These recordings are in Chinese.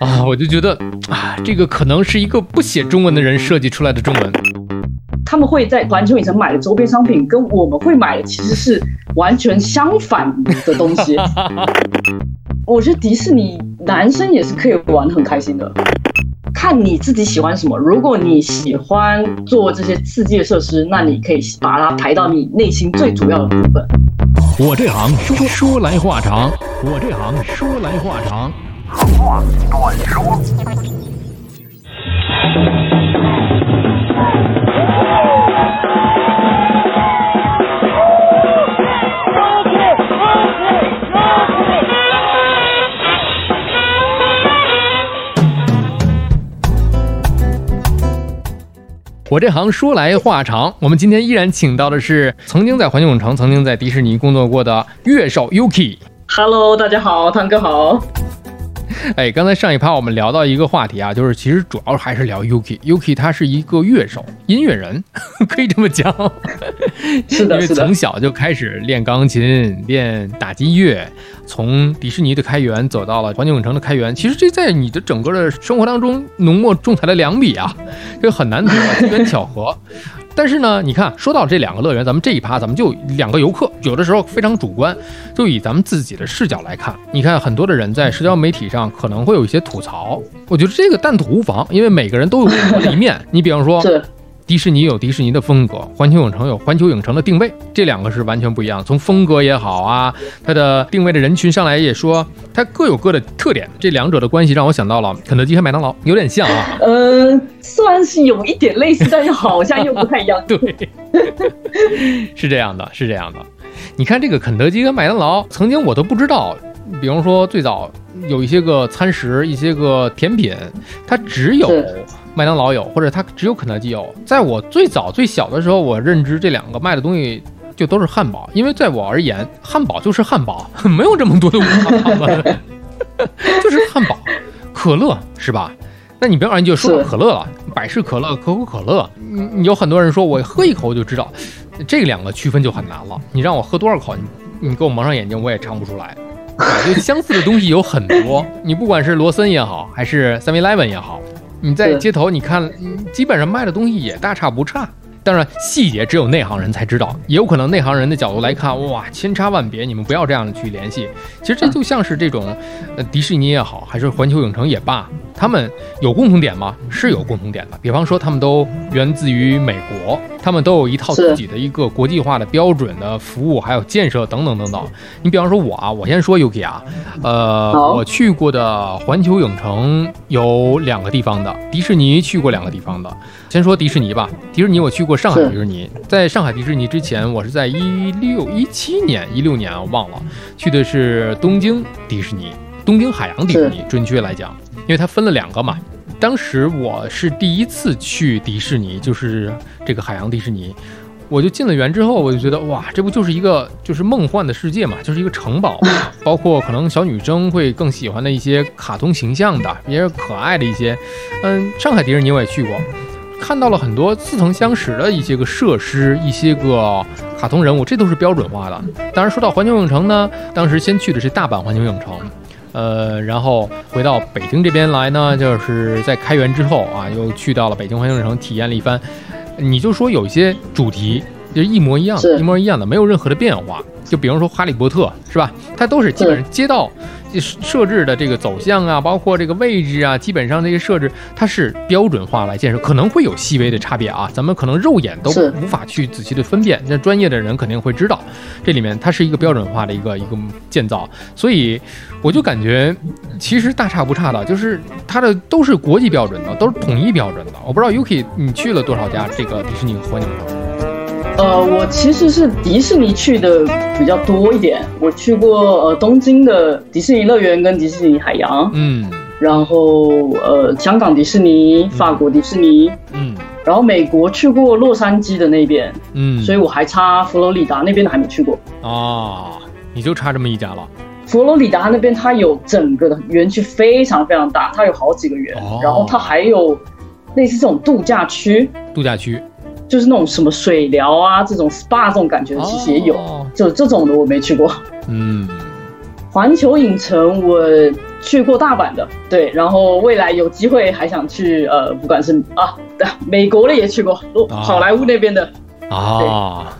啊，我就觉得啊，这个可能是一个不写中文的人设计出来的中文。他们会在环球影城买的周边商品，跟我们会买的其实是完全相反的东西。我觉得迪士尼男生也是可以玩得很开心的，看你自己喜欢什么。如果你喜欢做这些刺激的设施，那你可以把它排到你内心最主要的部分。我这行说说来话长，我这行说来话长。我这行说来话长，我们今天依然请到的是曾经在环球影城、曾经在迪士尼工作过的乐手 Yuki。Hello，大家好，汤哥好。哎，刚才上一趴我们聊到一个话题啊，就是其实主要还是聊 Yuki。Yuki 他是一个乐手、音乐人，可以这么讲。是的，因为从小就开始练钢琴、练打击乐，从迪士尼的开源走到了环球影城的开源。其实这在你的整个的生活当中浓墨重彩的两笔啊，这很难得，机缘巧合。但是呢，你看，说到这两个乐园，咱们这一趴，咱们就两个游客，有的时候非常主观，就以咱们自己的视角来看。你看，很多的人在社交媒体上可能会有一些吐槽，我觉得这个但吐无妨，因为每个人都有不同的一面。你比方说。迪士尼有迪士尼的风格，环球影城有环球影城的定位，这两个是完全不一样。从风格也好啊，它的定位的人群上来也说，它各有各的特点。这两者的关系让我想到了肯德基和麦当劳，有点像啊。嗯，算是有一点类似，但是好像又不太一样。对，是这样的，是这样的。你看这个肯德基跟麦当劳，曾经我都不知道，比方说最早有一些个餐食，一些个甜品，它只有。麦当劳有，或者它只有肯德基有。在我最早最小的时候，我认知这两个卖的东西就都是汉堡，因为在我而言，汉堡就是汉堡，没有这么多的五花八门，就是汉堡。可乐是吧？那你别让人就说可乐了，百事可乐、可口可乐，你有很多人说我喝一口我就知道，这两个区分就很难了。你让我喝多少口，你你给我蒙上眼睛，我也尝不出来。就相似的东西有很多，你不管是罗森也好，还是 Seven Eleven 也好。你在街头，你看，基本上卖的东西也大差不差。当然，细节只有内行人才知道，也有可能内行人的角度来看，哇，千差万别。你们不要这样去联系。其实这就像是这种，呃，迪士尼也好，还是环球影城也罢，他们有共同点吗？是有共同点的。比方说，他们都源自于美国，他们都有一套自己的一个国际化的标准的服务，还有建设等等等等。你比方说我啊，我先说 UK 啊，呃，我去过的环球影城有两个地方的，迪士尼去过两个地方的。先说迪士尼吧，迪士尼我去过上海迪士尼，在上海迪士尼之前，我是在一六一七年、一六年我忘了，去的是东京迪士尼，东京海洋迪士尼，准确来讲，因为它分了两个嘛。当时我是第一次去迪士尼，就是这个海洋迪士尼，我就进了园之后，我就觉得哇，这不就是一个就是梦幻的世界嘛，就是一个城堡，包括可能小女生会更喜欢的一些卡通形象的，也是可爱的一些。嗯，上海迪士尼我也去过。看到了很多似曾相识的一些个设施，一些个卡通人物，这都是标准化的。当然，说到环球影城呢，当时先去的是大阪环球影城，呃，然后回到北京这边来呢，就是在开园之后啊，又去到了北京环球影城体验了一番。你就说有一些主题就一模一样，一模一样的，没有任何的变化。就比方说《哈利波特》是吧？它都是基本上街道。设置的这个走向啊，包括这个位置啊，基本上这些设置它是标准化来建设，可能会有细微的差别啊，咱们可能肉眼都无法去仔细的分辨，那专业的人肯定会知道，这里面它是一个标准化的一个一个建造，所以我就感觉其实大差不差的，就是它的都是国际标准的，都是统一标准的。我不知道 Yuki 你去了多少家这个迪士尼和环球影城？呃，我其实是迪士尼去的比较多一点。我去过呃东京的迪士尼乐园跟迪士尼海洋，嗯，然后呃香港迪士尼、法国迪士尼，嗯，然后美国去过洛杉矶的那边，嗯，所以我还差佛罗里达那边的还没去过。哦，你就差这么一家了。佛罗里达那边它有整个的园区非常非常大，它有好几个园，然后它还有类似这种度假区，度假区。就是那种什么水疗啊，这种 SPA 这种感觉的，其实也有，就这种的我没去过。嗯，环球影城我去过大阪的，对，然后未来有机会还想去呃，不管是啊，美国的也去过，好莱坞那边的啊。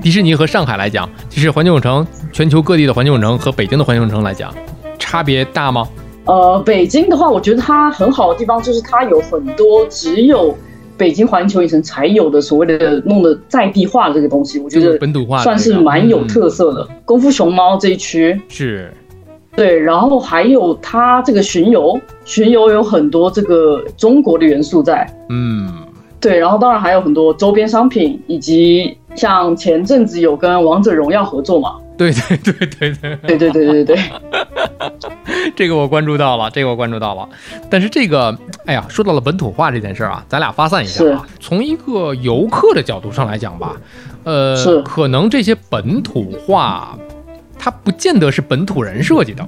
迪士尼和上海来讲，就是环球影城，全球各地的环球影城和北京的环球影城来讲，差别大吗？呃，北京的话，我觉得它很好的地方就是它有很多只有北京环球影城才有的所谓的弄的在地化这个东西，我觉得本土化算是蛮有特色的。功夫熊猫这一区是，对，然后还有它这个巡游，巡游有很多这个中国的元素在，嗯，对，然后当然还有很多周边商品以及。像前阵子有跟王者荣耀合作嘛？对对对对对对对对对对，这个我关注到了，这个我关注到了。但是这个，哎呀，说到了本土化这件事儿啊，咱俩发散一下啊。从一个游客的角度上来讲吧，呃，是可能这些本土化，它不见得是本土人设计的。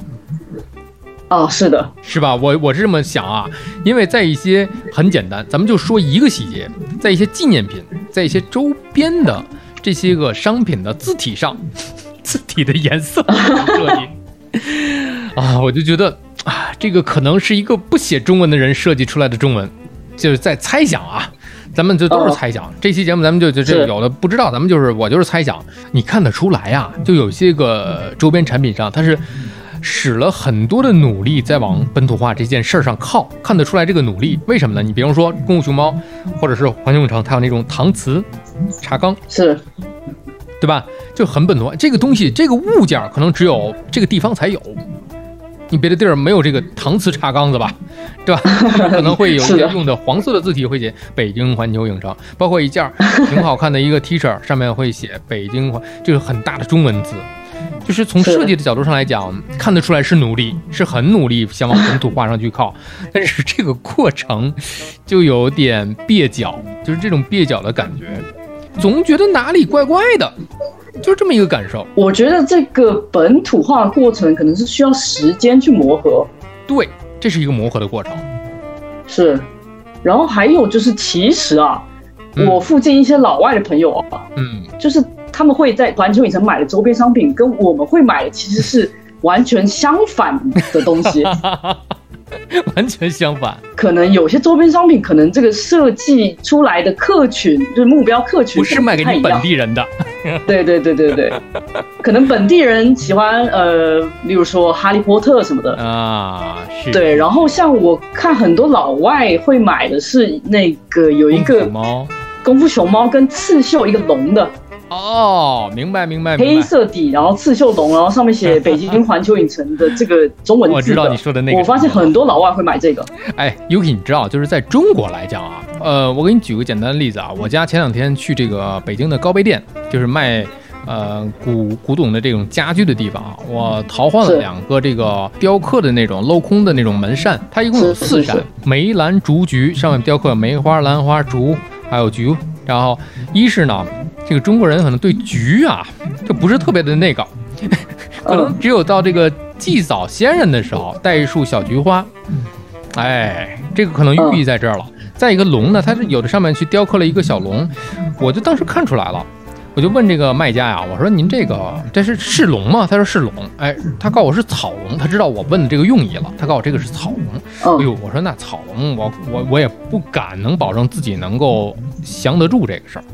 啊，是的，是吧？我我是这么想啊，因为在一些很简单，咱们就说一个细节，在一些纪念品，在一些周边的这些个商品的字体上，字体的颜色设计 啊，我就觉得啊，这个可能是一个不写中文的人设计出来的中文，就是在猜想啊，咱们这都是猜想。这期节目咱们就就这有的不知道，咱们就是我就是猜想，你看得出来呀？就有些个周边产品上它是。使了很多的努力在往本土化这件事儿上靠，看得出来这个努力。为什么呢？你比方说功夫熊猫，或者是环球影城，它有那种搪瓷茶缸，是，对吧？就很本土化。这个东西，这个物件可能只有这个地方才有，你别的地儿没有这个搪瓷茶缸子吧？对吧？可能会有一些用的黄色的字体会写北京环球影城，包括一件挺好看的一个 T 恤，上面会写北京环，就是很大的中文字。就是从设计的角度上来讲，看得出来是努力，是很努力想往本土化上去靠，但是这个过程就有点蹩脚，就是这种蹩脚的感觉，总觉得哪里怪怪的，就是这么一个感受。我觉得这个本土化的过程可能是需要时间去磨合，对，这是一个磨合的过程。是，然后还有就是，其实啊，我附近一些老外的朋友啊，嗯，就是。他们会在环球影城买的周边商品，跟我们会买的其实是完全相反的东西，完全相反。可能有些周边商品，可能这个设计出来的客群，就是目标客群，不是卖给你本地人的。对对对对对，可能本地人喜欢呃，例如说哈利波特什么的啊，是。对，然后像我看很多老外会买的是那个有一个猫，功夫熊猫跟刺绣一个龙的。哦，明白明白。黑色底，然后刺绣龙，然后上面写 北京环球影城的这个中文字。我知道你说的那个。我发现很多老外会买这个。哎，Yuki，你知道，就是在中国来讲啊，呃，我给你举个简单的例子啊，我家前两天去这个北京的高碑店，就是卖呃古古董的这种家具的地方啊，我淘换了两个这个雕刻的那种镂空的那种门扇，它一共有四扇，梅兰竹菊，上面雕刻梅花、兰花、竹，还有菊，然后一是呢。这个中国人可能对菊啊，就不是特别的那个，可能只有到这个祭扫先人的时候带一束小菊花，哎，这个可能寓意在这儿了。再一个龙呢，它是有的上面去雕刻了一个小龙，我就当时看出来了。我就问这个卖家呀，我说您这个这是是龙吗？他说是龙。哎，他告诉我是草龙，他知道我问的这个用意了。他告诉我这个是草龙。哎呦，我说那草龙，我我我也不敢能保证自己能够降得住这个事儿。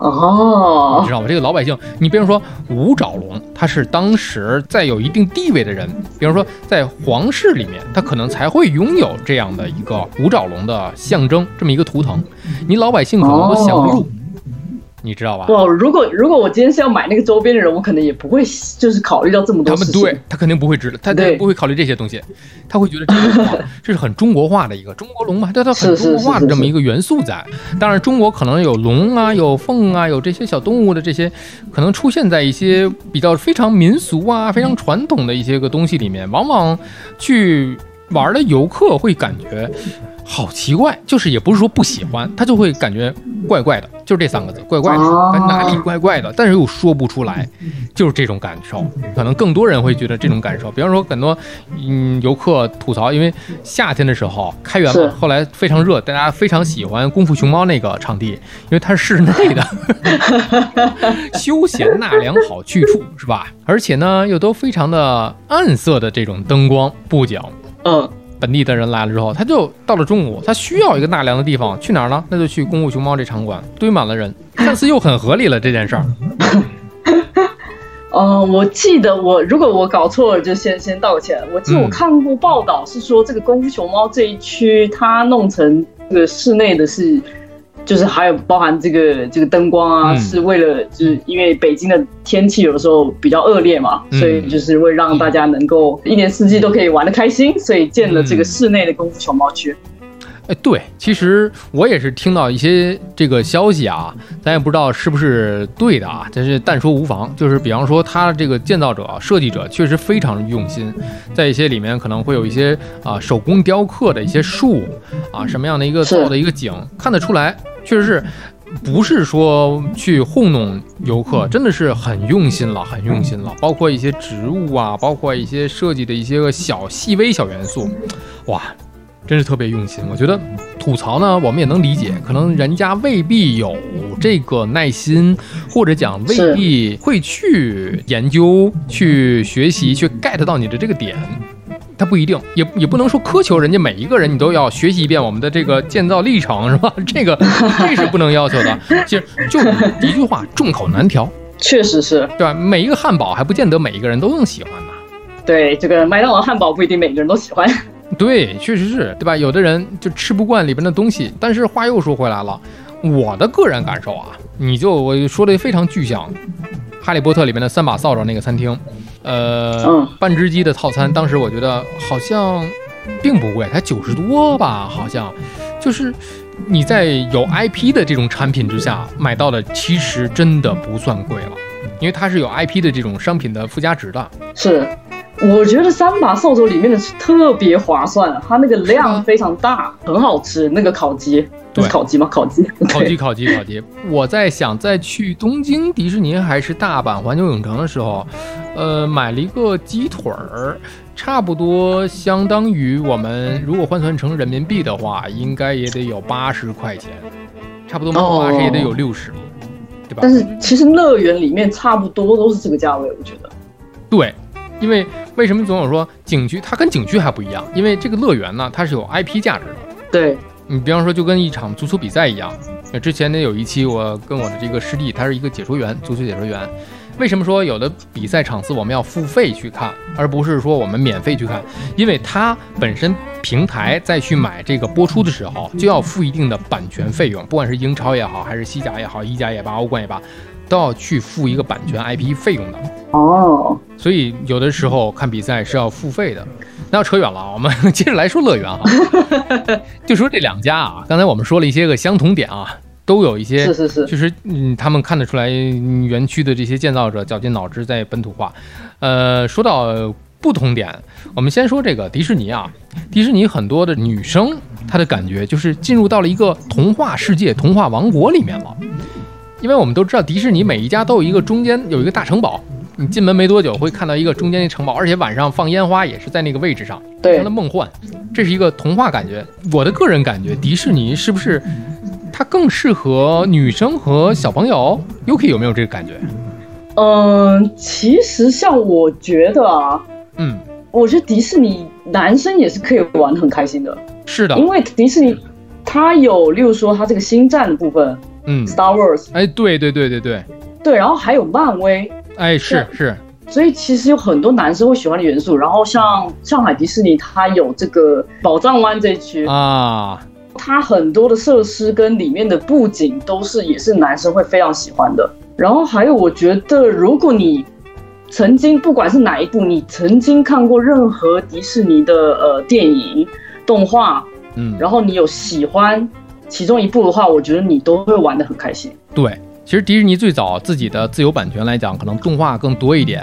哦，你知道吗？这个老百姓，你比如说五爪龙，他是当时在有一定地位的人，比如说在皇室里面，他可能才会拥有这样的一个五爪龙的象征，这么一个图腾，你老百姓可能都降不住。你知道吧？不，如果如果我今天是要买那个周边的人，我可能也不会就是考虑到这么多。他们对他肯定不会知道，他他不会考虑这些东西，他会觉得这 是很中国化的一个中国龙嘛，对，它很中国化的这么一个元素在。当然，中国可能有龙啊，有凤啊，有这些小动物的这些，可能出现在一些比较非常民俗啊、非常传统的一些个东西里面，往往去玩的游客会感觉。好奇怪，就是也不是说不喜欢，他就会感觉怪怪的，就是这三个字，怪怪的，哦哪里怪怪的，但是又说不出来，就是这种感受。可能更多人会觉得这种感受，比方说很多嗯游客吐槽，因为夏天的时候开园是嘛，后来非常热，大家非常喜欢功夫熊猫那个场地，因为它是室内的，休闲纳凉好去处是吧？而且呢，又都非常的暗色的这种灯光布景。嗯，本地的人来了之后，他就到了中午，他需要一个纳凉的地方，去哪儿呢？那就去功夫熊猫这场馆，堆满了人，看似又很合理了这件事儿。嗯，我记得我如果我搞错了，就先先道个歉。我记得嗯我看过报道，是说这个功夫熊猫这一区，它弄成这个室内的是，就是还有包含这个这个灯光啊，嗯。是为了就是因为北京的天气有的时候比较恶劣嘛，嗯。所以就是为让大家能够一年四季都可以玩的开心，所以建了这个嗯。室内的功夫熊猫区。哎，对，其实我也是听到一些这个消息啊，咱也不知道是不是对的啊，但是但说无妨。就是比方说，他这个建造者、设计者确实非常用心，在一些里面可能会有一些啊手工雕刻的一些树啊，什么样的一个是造的一个景，看得出来，确实是。不是说去糊弄游客，真的是很用心了，很用心了。包括一些植物啊，包括一些设计的一些个小细微小元素，哇，真是特别用心。我觉得吐槽呢，我们也能理解，可能人家未必有这个耐心，或者讲未必会去研究、去学习、去 get 到你的这个点。他不一定，也也不能说苛求人家每一个人你都要学习一遍我们的这个建造历程，是吧？这个 这是不能要求的。其实就一句话，众口难调，确实是对吧？每一个汉堡还不见得每一个人都能喜欢呢。对这个麦当劳汉堡不一定每个人都喜欢。对，确实是，对吧？有的人就吃不惯里边的东西，但是话又说回来了，我的个人感受啊，你就我说的非常具象，《哈利波特》里面的三把扫帚那个餐厅，呃，嗯半只鸡的套餐，当时我觉得好像并不贵，才九十多吧，好像就是你在有 IP 的这种产品之下买到的，其实真的不算贵了，因为它是有 IP 的这种商品的附加值的。是，我觉得三把扫帚里面的特别划算，它那个量非常大，很好吃。那个烤鸡，那是对烤鸡吗？烤鸡，烤鸡，烤鸡，烤鸡！我在想，在去东京迪士尼还是大阪环球影城的时候，呃，买了一个鸡腿儿，差不多相当于我们如果换算成人民币的话，应该也得有八十块钱，差不多没有八十哦也得有六十，对吧？但是其实乐园里面差不多都是这个价位，我觉得。对，因为为什么总有说景区它跟景区还不一样？因为这个乐园呢，它是有 IP 价值的。对，你比方说，就跟一场足球比赛一样。呃之前呢有一期，我跟我的这个师弟，他是一个解说员，足球解说员。为什么说有的比赛场次我们要付费去看，而不是说我们免费去看？因为它本身平台再去买这个播出的时候，就要付一定的版权费用，不管是英超也好，还是西甲也好，意甲也罢，欧冠也罢，都要去付一个版权 IP 费用的。哦，所以有的时候看比赛是要付费的。那要扯远了啊，我们接着来说乐园啊。就说这两家啊，刚才我们说了一些个相同点啊，都有一些是是是，就是嗯，他们看得出来嗯园区的这些建造者绞尽脑汁在本土化。呃，说到不同点，我们先说这个迪士尼啊，迪士尼很多的女生她的感觉就是进入到了一个童话世界、童话王国里面了。因为我们都知道，迪士尼每一家都有一个中间有一个大城堡，你进门没多久会看到一个中间的城堡，而且晚上放烟花也是在那个位置上，非对常的，梦幻，这是一个童话感觉。我的个人感觉，迪士尼是不是它更适合女生和小朋友？Yuki 有没有这个感觉？嗯，其实像我觉得啊，嗯，我觉得迪士尼男生也是可以玩得很开心的，是的，因为迪士尼它有，例如说它这个星战的部分嗯，，Star Wars，哎，对对对对对，对，然后还有漫威，哎，是是，所以其实有很多男生会喜欢的元素。然后像上海迪士尼，它有这个宝藏湾这一区，啊，它很多的设施跟里面的布景都是也是男生会非常喜欢的。然后还有，我觉得如果你曾经不管是哪一部，你曾经看过任何迪士尼的呃电影、动画，嗯，然后你有喜欢其中一部的话，我觉得你都会玩的很开心。对，其实迪士尼最早自己的自有版权来讲，可能动画更多一点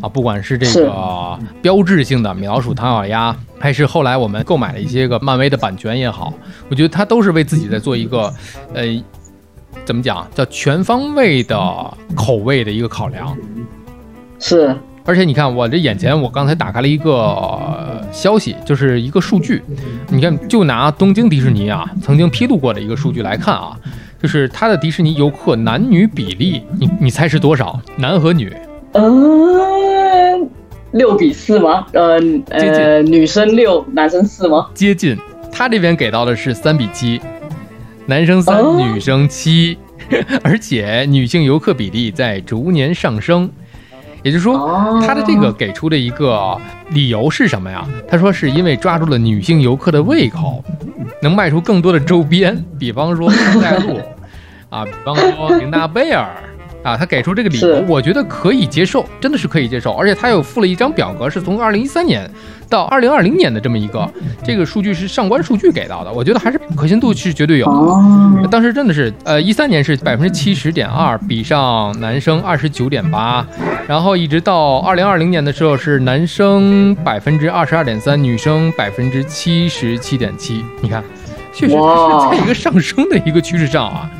啊，不管是这个标志性的米老鼠、唐老鸭，还是后来我们购买了一些个漫威的版权也好，我觉得它都是为自己在做一个呃怎么讲，叫全方位的口味的一个考量。是，而且你看，我这眼前，我刚才打开了一个呃消息，就是一个数据。你看，就拿东京迪士尼啊曾经披露过的一个数据来看啊，就是它的迪士尼游客男女比例，你你猜是多少？男和女？嗯，六比四吗？呃呃，女生六，男生四吗？接近，他这边给到的是三比七，男生三，哦女生七，而且女性游客比例在逐年上升。也就是说，哦他的这个给出的一个理由是什么呀？他说是因为抓住了女性游客的胃口，能卖出更多的周边，比方说圣代露啊，比方说 琳娜贝尔啊，他给出这个理由，我觉得可以接受，真的是可以接受。而且他又附了一张表格，是从二零一三年到二零二零年的这么一个这个数据是上官数据给到的，我觉得还是可信度是绝对有的。哦，当时真的是，呃，一三年是百分之七十点二，比上男生二十九点八，然后一直到二零二零年的时候是男生百分之二十二点三，女生百分之七十七点七。你看，确实它是在一个上升的一个趋势上啊。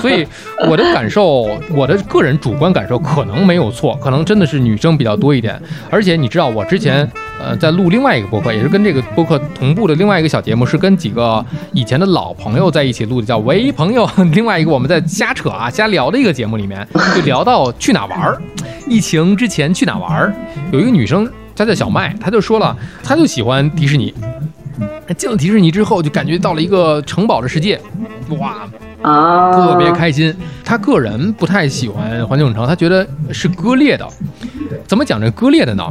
所以我的感受，我的个人主观感受可能没有错，可能真的是女生比较多一点。而且你知道，我之前呃在录另外一个播客，也是跟这个播客同步的另外一个小节目，是跟几个以前的老朋友在一起录的，叫“喂朋友”。另外一个我们在瞎扯啊、瞎聊的一个节目里面，就聊到去哪玩儿，疫情之前去哪玩儿。有一个女生，她叫小麦，她就说了，她就喜欢迪士尼。进了迪士尼之后，就感觉到了一个城堡的世界，哇，啊，特别开心。他个人不太喜欢环球影城，他觉得是割裂的。怎么讲这割裂的呢？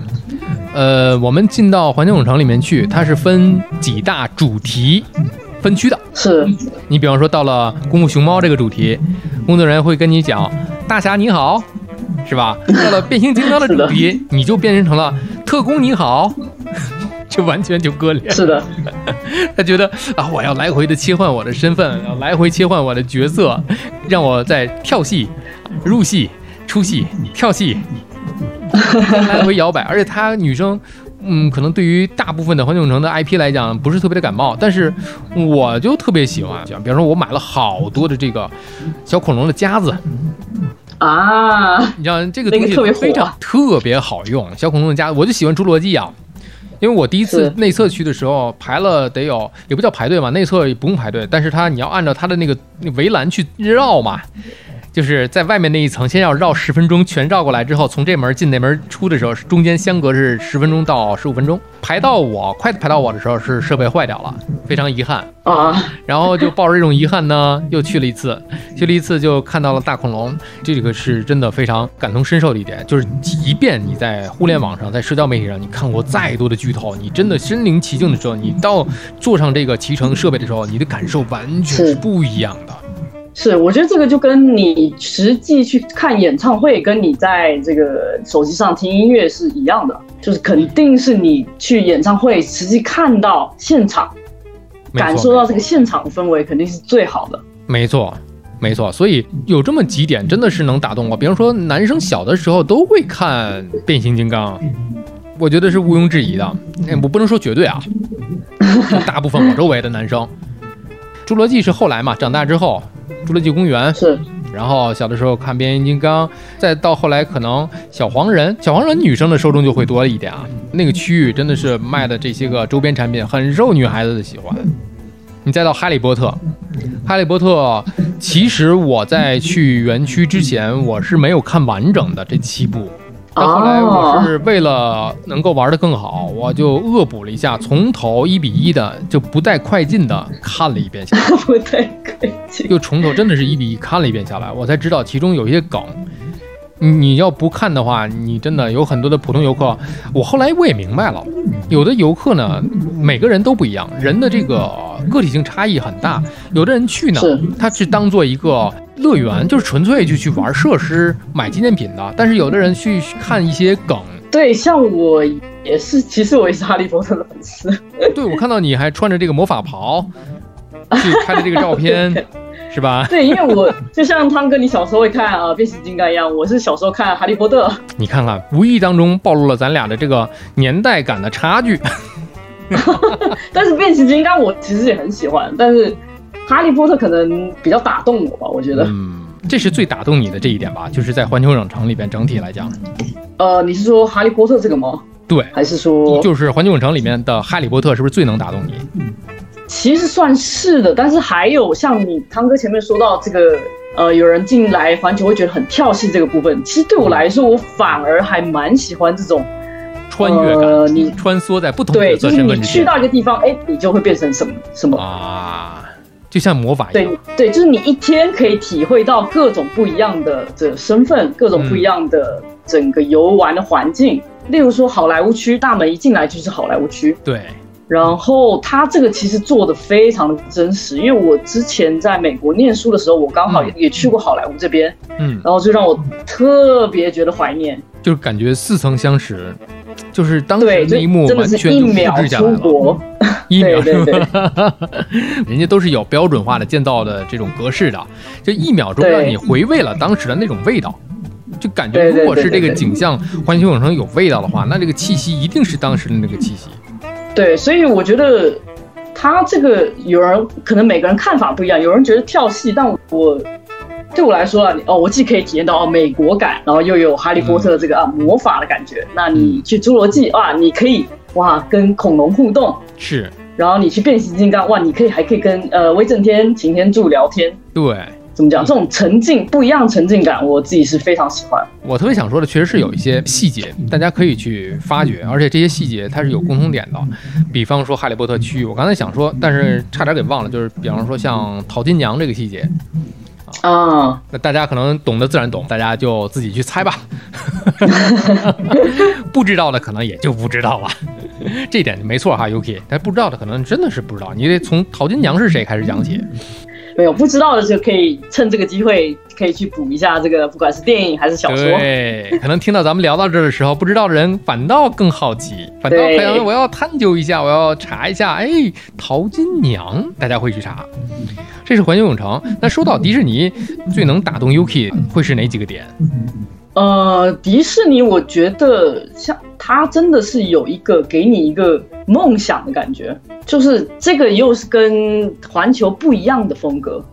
呃，我们进到环球影城里面去，它是分几大主题分区的。是你比方说到了功夫熊猫这个主题，工作人员会跟你讲“大侠你好”，是吧？到了变形金刚的主题，你就变身成了“特工你好”，就完全就割裂。是的，他觉得啊，我要来回的切换我的身份，要来回切换我的角色，让我在跳戏、入戏、出戏、跳戏，来回摇摆。而且他女生，嗯，可能对于大部分的环球影城的 IP 来讲，不是特别的感冒，但是我就特别喜欢。比方说，我买了好多的这个小恐龙的夹子，啊，你知道这个东西那个特别火非常特别好用，小恐龙的夹子，我就喜欢侏罗纪啊。因为我第一次内测去的时候排了得有，也不叫排队嘛，内测也不用排队，但是它你要按照它的那个围栏去绕嘛，就是在外面那一层先要绕十分钟，全绕过来之后，从这门进那门出的时候，中间相隔是十分钟到十五分钟。排到我快排到我的时候是设备坏掉了，非常遗憾。啊，然后就抱着这种遗憾呢，又去了一次，去了一次就看到了大恐龙，这个是真的非常感同身受的一点，就是即便你在互联网上，在社交媒体上，你看过再多的剧透，你真的身临其境的时候，你到坐上这个骑乘设备的时候，你的感受完全是是不一样的。是，我觉得这个就跟你实际去看演唱会，跟你在这个手机上听音乐是一样的，就是肯定是你去演唱会实际看到现场，感受到这个现场的氛围，肯定是最好的。没错，没错，所以有这么几点真的是能打动我。比方说，男生小的时候都会看变形金刚，我觉得是毋庸置疑的。哎我不能说绝对啊，大部分我周围的男生，侏罗纪是后来嘛，长大之后，侏罗纪公园，是然后小的时候看变形金刚，再到后来可能小黄人，小黄人女生的受众就会多一点啊。那个区域真的是卖的这些个周边产品很受女孩子的喜欢。你再到哈利波特，哈利波特，其实我在去园区之前，我是没有看完整的这七部。但后来我是为了能够玩得更好，我就恶补了一下，从头一比一的就不带快进的看了一遍下来。不带快进。就从头真的是一比一看了一遍下来，我才知道其中有一些梗。你你要不看的话，你真的有很多的普通游客。我后来我也明白了，有的游客呢，每个人都不一样，人的这个个体性差异很大。有的人去呢，他是当做一个乐园，就是纯粹就去玩设施、买纪念品的。但是有的人去看一些梗。对，像我也是，其实我也是哈利波特的粉丝。对我看到你还穿着这个魔法袍去拍的这个照片，是吧？对，因为我就像汤哥，你小时候会看啊、变形金刚一样，我是小时候看哈利波特。你看看，无意当中暴露了咱俩的这个年代感的差距。但是变形金刚我其实也很喜欢，但是哈利波特可能比较打动我吧，我觉得。嗯，这是最打动你的这一点吧？就是在环球影城里边整体来讲，呃，你是说哈利波特这个吗？对，还是说就是环球影城里面的哈利波特是不是最能打动你？其实算是的，但是还有像你汤哥前面说到这个，呃，有人进来环球会觉得很跳戏这个部分，其实对我来说，我反而还蛮喜欢这种穿越感，呃你穿梭在不同的对，就是色身份之间你去到一个地方，哎，你就会变成什么什么。啊，就像魔法一对样。对，就是你一天可以体会到各种不一样的这身份，各种不一样的整个游玩的环境。例如说好莱坞区，大门一进来就是好莱坞区，对，然后他这个其实做的非常的真实，因为我之前在美国念书的时候，我刚好也也去过好莱坞这边，嗯，然后就让我特别觉得怀念。就是感觉似曾相识，就是当时那一幕完全就复一秒制下来了。出国。一秒，对对对 人家都是有标准化的建造的这种格式的，就一秒钟让你回味了当时的那种味道，就感觉如果是这个景象环球影城有味道的话，那这个气息一定是当时的那个气息。对，所以我觉得他这个有人可能每个人看法不一样，有人觉得跳戏，但我对我来说啊，哦，我既可以体验到哦美国感，然后又有哈利波特这个、啊魔法的感觉。那你去侏罗纪啊，你可以哇跟恐龙互动，是，然后你去变形金刚哇，你可以还可以跟呃威震天、擎天柱聊天。对。怎么讲？这种沉浸不一样沉浸感，我自己是非常喜欢。我特别想说的，确实是有一些细节，大家可以去发掘，而且这些细节它是有共同点的。比方说《哈利波特》区域，我刚才想说，但是差点给忘了，就是比方说像淘金娘这个细节，啊，那大家可能懂的自然懂，大家就自己去猜吧。不知道的可能也就不知道了，这一点没错哈，Yuki。但不知道的可能真的是不知道，你得从淘金娘是谁开始讲起。没有不知道的就可以趁这个机会可以去补一下这个，不管是电影还是小说。对，可能听到咱们聊到这儿的时候，不知道的人反倒更好奇，反倒对可能我要探究一下，我要查一下。哎，淘金娘，大家会去查。这是环球影城。那说到迪士尼，最能打动 Yuki 会是哪几个点？呃，迪士尼，我觉得像它真的是有一个给你一个梦想的感觉，就是这个又是跟环球不一样的风格，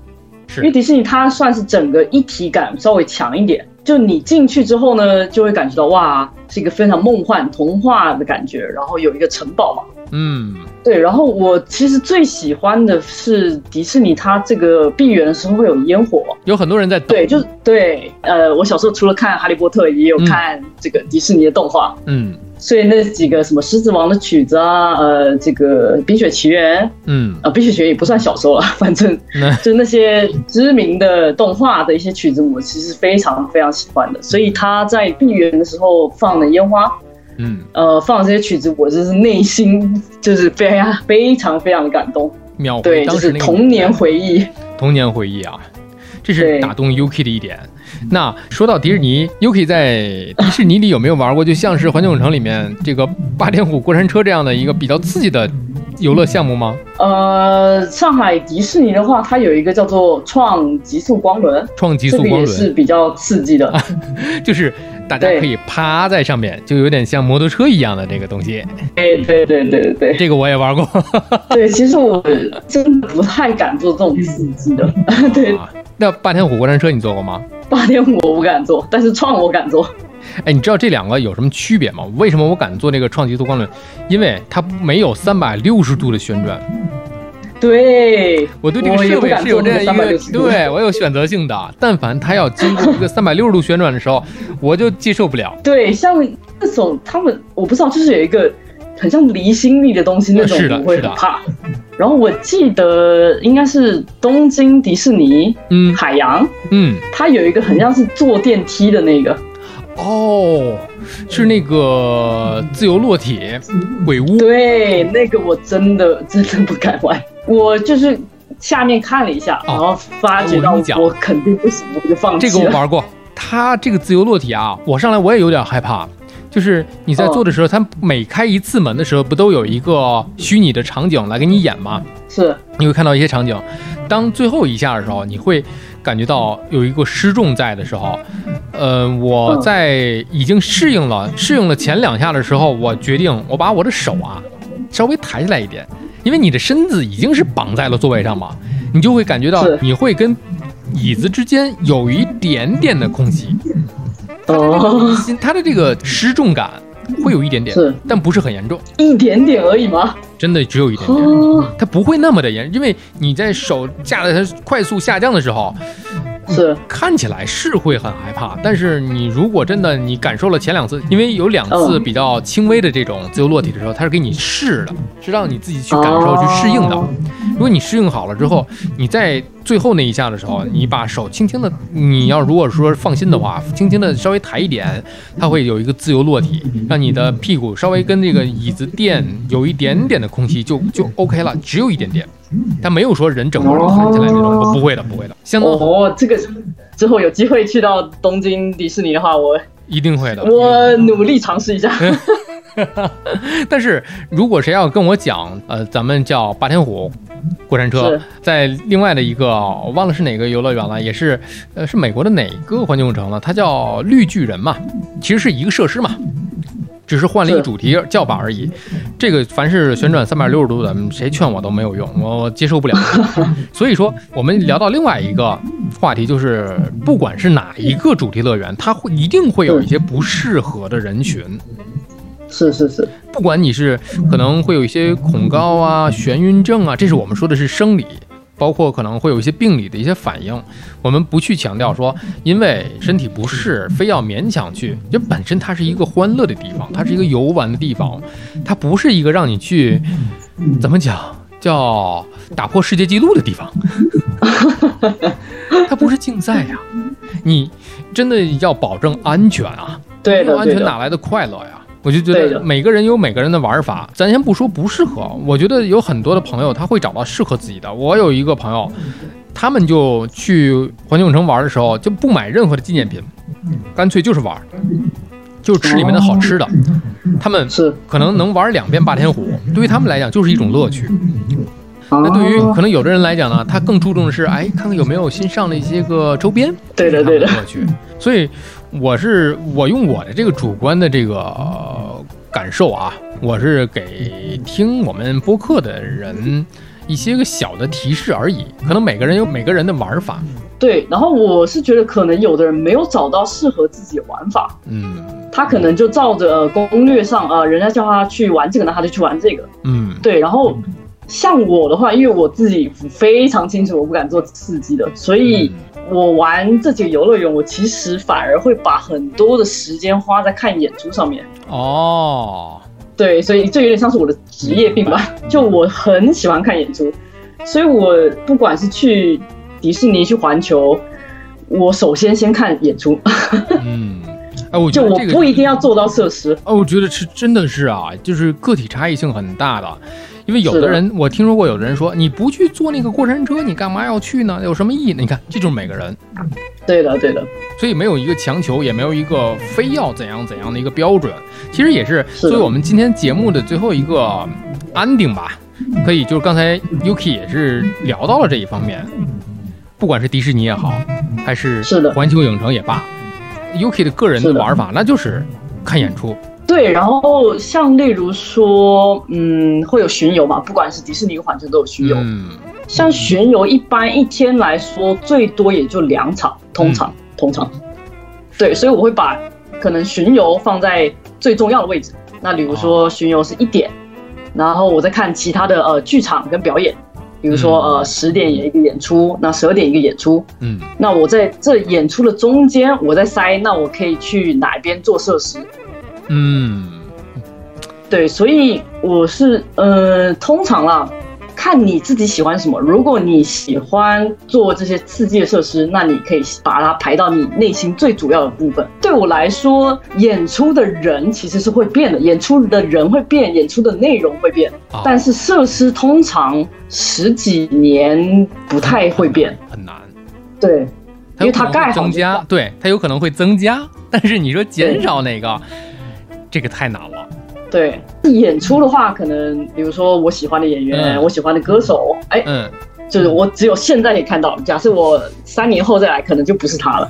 因为，迪士尼它算是整个一体感稍微强一点，就你进去之后呢，就会感觉到哇，是一个非常梦幻童话的感觉，然后有一个城堡嘛。嗯，对，然后我其实最喜欢的是迪士尼，它这个闭园的时候会有烟火，有很多人在等。对，就是对，呃，我小时候除了看《哈利波特》，也有嗯。看这个迪士尼的动画，嗯。所以那几个什么《狮子王》的曲子啊，呃，这个《冰雪奇缘》嗯，啊，《冰雪奇缘》也不算小时候了，反正就那些知名的动画的一些曲子，我其实非常非常喜欢的。所以他在闭园的时候放的烟花，嗯，呃，放这些曲子，我就是内心就是非常非常非常的感动。秒回对，就是当时童年回忆。童年回忆啊，这是打动 Yuki 的一点。那说到迪士尼，Yuki 在迪士尼里有没有玩过？就像是环球影城里面这个霸天虎过山车这样的一个比较刺激的游乐项目吗？呃，上海迪士尼的话，它有一个叫做创极速光轮，创极速光轮，也是比较刺激的。就是大家可以趴在上面，就有点像摩托车一样的这个东西。对对对对对这个我也玩过。对，其实我真的不太敢做这种刺激的。对，啊那霸天虎过山车你坐过吗？霸天虎我不敢坐，但是创我敢坐。哎，你知道这两个有什么区别吗？为什么我敢做这个创极速光轮？因为它没有三百六十度的旋转。对，我对这个设备是有这样一个，360度对 我有选择性的。但凡它要经过一个三百六十度旋转的时候，我就接受不了。对，像那种他们，我不知道，就是有一个很像离心力的东西那种是的，我会是的很怕。然后我记得应该是东京迪士尼嗯海洋，嗯，它有一个很像是坐电梯的那个，哦，是那个自由落体鬼屋。对，那个我真的真的不敢玩。我就是下面看了一下，哦然后发觉到我肯定不行，我就放弃这。个我玩过，它这个自由落体啊，我上来我也有点害怕。就是你在做的时候，它每开一次门的时候，不都有一个虚拟的场景来给你演吗？是你会看到一些场景，当最后一下的时候，你会感觉到有一个失重在的时候，呃，我嗯在已经适应了适应了前两下的时候，我决定我把我的手啊稍微抬起来一点，因为你的身子已经是绑在了座位上嘛，你就会感觉到你会跟椅子之间有一点点的空隙，哦，它的这个失重感会有一点点是，但不是很严重，一点点而已吗？真的只有一点点。哦，它不会那么的严，因为你在手架在它快速下降的时候，是。看起来是会很害怕，但是你如果真的你感受了前两次，因为有两次嗯。比较轻微的这种自由落体的时候，它是给你试的，是让你自己去感受、去适应的哦。如果你适应好了之后，你在最后那一下的时候，你把手轻轻的，你要如果说放心的话，轻轻的稍微抬一点，它会有一个自由落体，让你的屁股稍微跟这个椅子垫有一点点的空隙，就就 OK 了，只有一点点，它没有说人整个人弹起来那种，哦不会的，不会的，相当，哦，这个之后有机会去到东京迪士尼的话，我一定会的。我努力尝试一下。但是如果谁要跟我讲，呃，咱们叫霸天虎过山车，在另外的一个我忘了是哪个游乐园了，也是，呃，是美国的哪个环球影城了？它叫绿巨人嘛，其实是一个设施嘛。只是换了一个主题叫法而已，这个凡是旋转三百六十度的，嗯谁劝我都没有用，我我接受不了。所以说，我们聊到另外一个话题，就是不管是哪一个主题乐园，它会一定会有一些不适合的人群。是是是，不管你是可能会有一些恐高啊、眩晕症啊，这是我们说的是生理，包括可能会有一些病理的一些反应。我们不去强调说，因为身体不适，非要勉强去。这本身它是一个欢乐的地方，它是一个游玩的地方，它不是一个让你去 怎么讲叫打破世界纪录的地方。它不是竞赛呀、你真的要保证安全啊。没有安全哪来的快乐呀？我就觉得每个人有每个人的玩法，咱先不说不适合，我觉得有很多的朋友他会找到适合自己的。我有一个朋友，他们就去环球影城玩的时候就不买任何的纪念品，干脆就是玩，就吃里面的好吃的。他们是。可能能玩两遍霸天虎，对于他们来讲就是一种乐趣。那那对于可能有的人来讲呢，他更注重的是，哎，看看有没有新上的一些个周边，对的对的乐趣。所以我是我用我的这个主观的这个呃感受啊，我是给听我们播客的人一些个小的提示而已。可能每个人有每个人的玩法，对，然后我是觉得可能有的人没有找到适合自己的玩法，嗯他可能就照着、呃、攻略上呃人家叫他去玩这个，那他就去玩这个。嗯对，然后像我的话，因为我自己非常清楚我不敢做刺激的，所以我玩这几个游乐园，我其实反而会把很多的时间花在看演出上面。哦，对，所以这有点像是我的职业病吧。就我很喜欢看演出，所以我不管是去迪士尼、去环球，我首先先看演出，嗯，哎，我觉就我得这个不一定要做到设施。哦，我觉得是真的是啊，就是个体差异性很大的。因为有是的的人，我听说过有的人说，你不去坐那个过山车，你干嘛要去呢？有什么意义呢？你看，这就是每个人，对的，对的，所以没有一个强求，也没有一个非要怎样怎样的一个标准。其实也是作为我们今天节目的最后一个 ending 吧，可以就是刚才 Yuki 也是聊到了这一方面，不管是迪士尼也好，还是环球影城也罢，Yuki 的个人的玩法那就是看演出。对。然后像例如说，嗯，会有巡游嘛，不管是迪士尼、环球都有巡游。嗯像巡游一般一天来说，最多也就两场，通常、通常。对，所以我会把可能巡游放在最重要的位置。那比如说巡游是一点，然后我再看其他的呃剧场跟表演，比如说呃十点有一个演出，那十二点一个演出，嗯那我在这演出的中间，我再塞，那我可以去哪边做设施？嗯对，所以我是呃，通常啦，看你自己喜欢什么。如果你喜欢做这些刺激的设施，那你可以把它排到你内心最主要的部分。对我来说，演出的人其实是会变的，演出的人会变，演出的内容会变，啊但是设施通常十几年不太会变。很难。对，因为它盖好增加，对，它有可能会增加，但是你说减少哪个，这个太难了。对，演出的话，可能比如说我喜欢的演员，嗯我喜欢的歌手，哎，嗯，就是我只有现在可以看到。假设我三年后再来，可能就不是他了。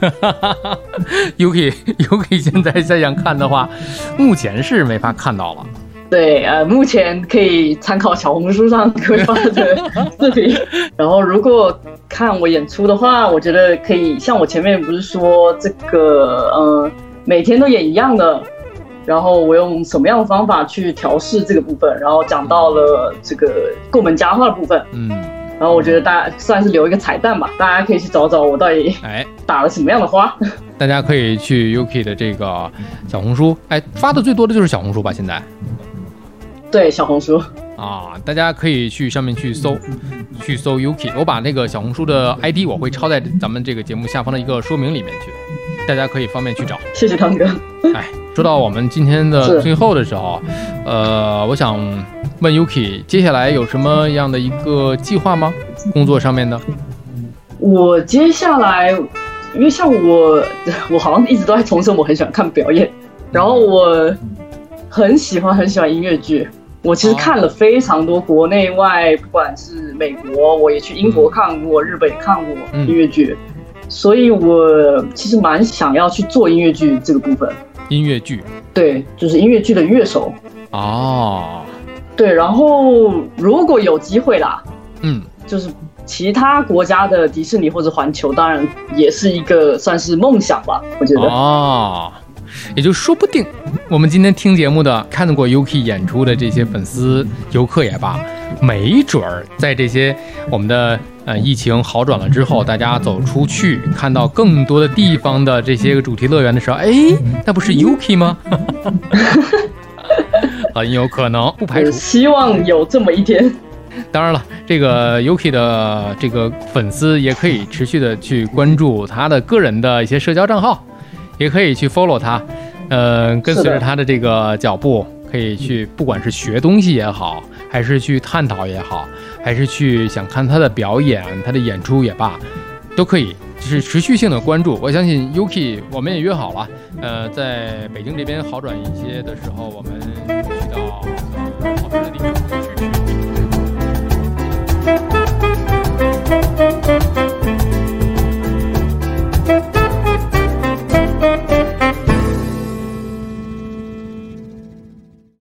Yuki Yuki 现在再想看的话，目前是没法看到了。对，呃，目前可以参考小红书上规划的视频。然后，如果看我演出的话，我觉得可以像我前面不是说这个，呃，每天都演一样的，然后我用什么样的方法去调试这个部分，然后讲到了这个过门佳话的部分。嗯，然后我觉得大家算是留一个彩蛋吧，大家可以去找找我到底哎，打了什么样的花。大家可以去 Yuki 的这个小红书，哎，发的最多的就是小红书吧，现在对，小红书。啊，大家可以去上面去搜，去搜 Yuki，我把那个小红书的 ID 我会抄在咱们这个节目下方的一个说明里面去，大家可以方便去找。谢谢汤哥。哎，说到我们今天的最后的时候，呃，我想问 Yuki，接下来有什么样的一个计划吗？工作上面的？我接下来，因为像我，我好像一直都在重申我很喜欢看表演，然后我很喜欢很喜欢音乐剧。我其实看了非常多国内外，不管是美国，我也去英国看过，日本也看过嗯音乐剧，所以我其实蛮想要去做音乐剧这个部分。音乐剧对，就是音乐剧的乐手。哦，对，然后如果有机会啦，嗯，就是其他国家的迪士尼或者环球，当然也是一个算是梦想吧，我觉得。哦，也就说不定我们今天听节目的、看过 Yuki 演出的这些粉丝、游客也罢，没准儿在这些我们的呃疫情好转了之后，大家走出去看到更多的地方的这些个主题乐园的时候，哎，那不是 Yuki 吗？很有可能，不排除呃。希望有这么一天。当然了，这个 Yuki 的这个粉丝也可以持续的去关注他的个人的一些社交账号，也可以去 follow 他，呃，跟随着他的这个脚步，可以去不管是学东西也好，还是去探讨也好，还是去想看他的表演、他的演出也罢，都可以。就是持续性的关注，我相信 Yuki 我们也约好了，呃，在北京这边好转一些的时候，我们去到好的地方去。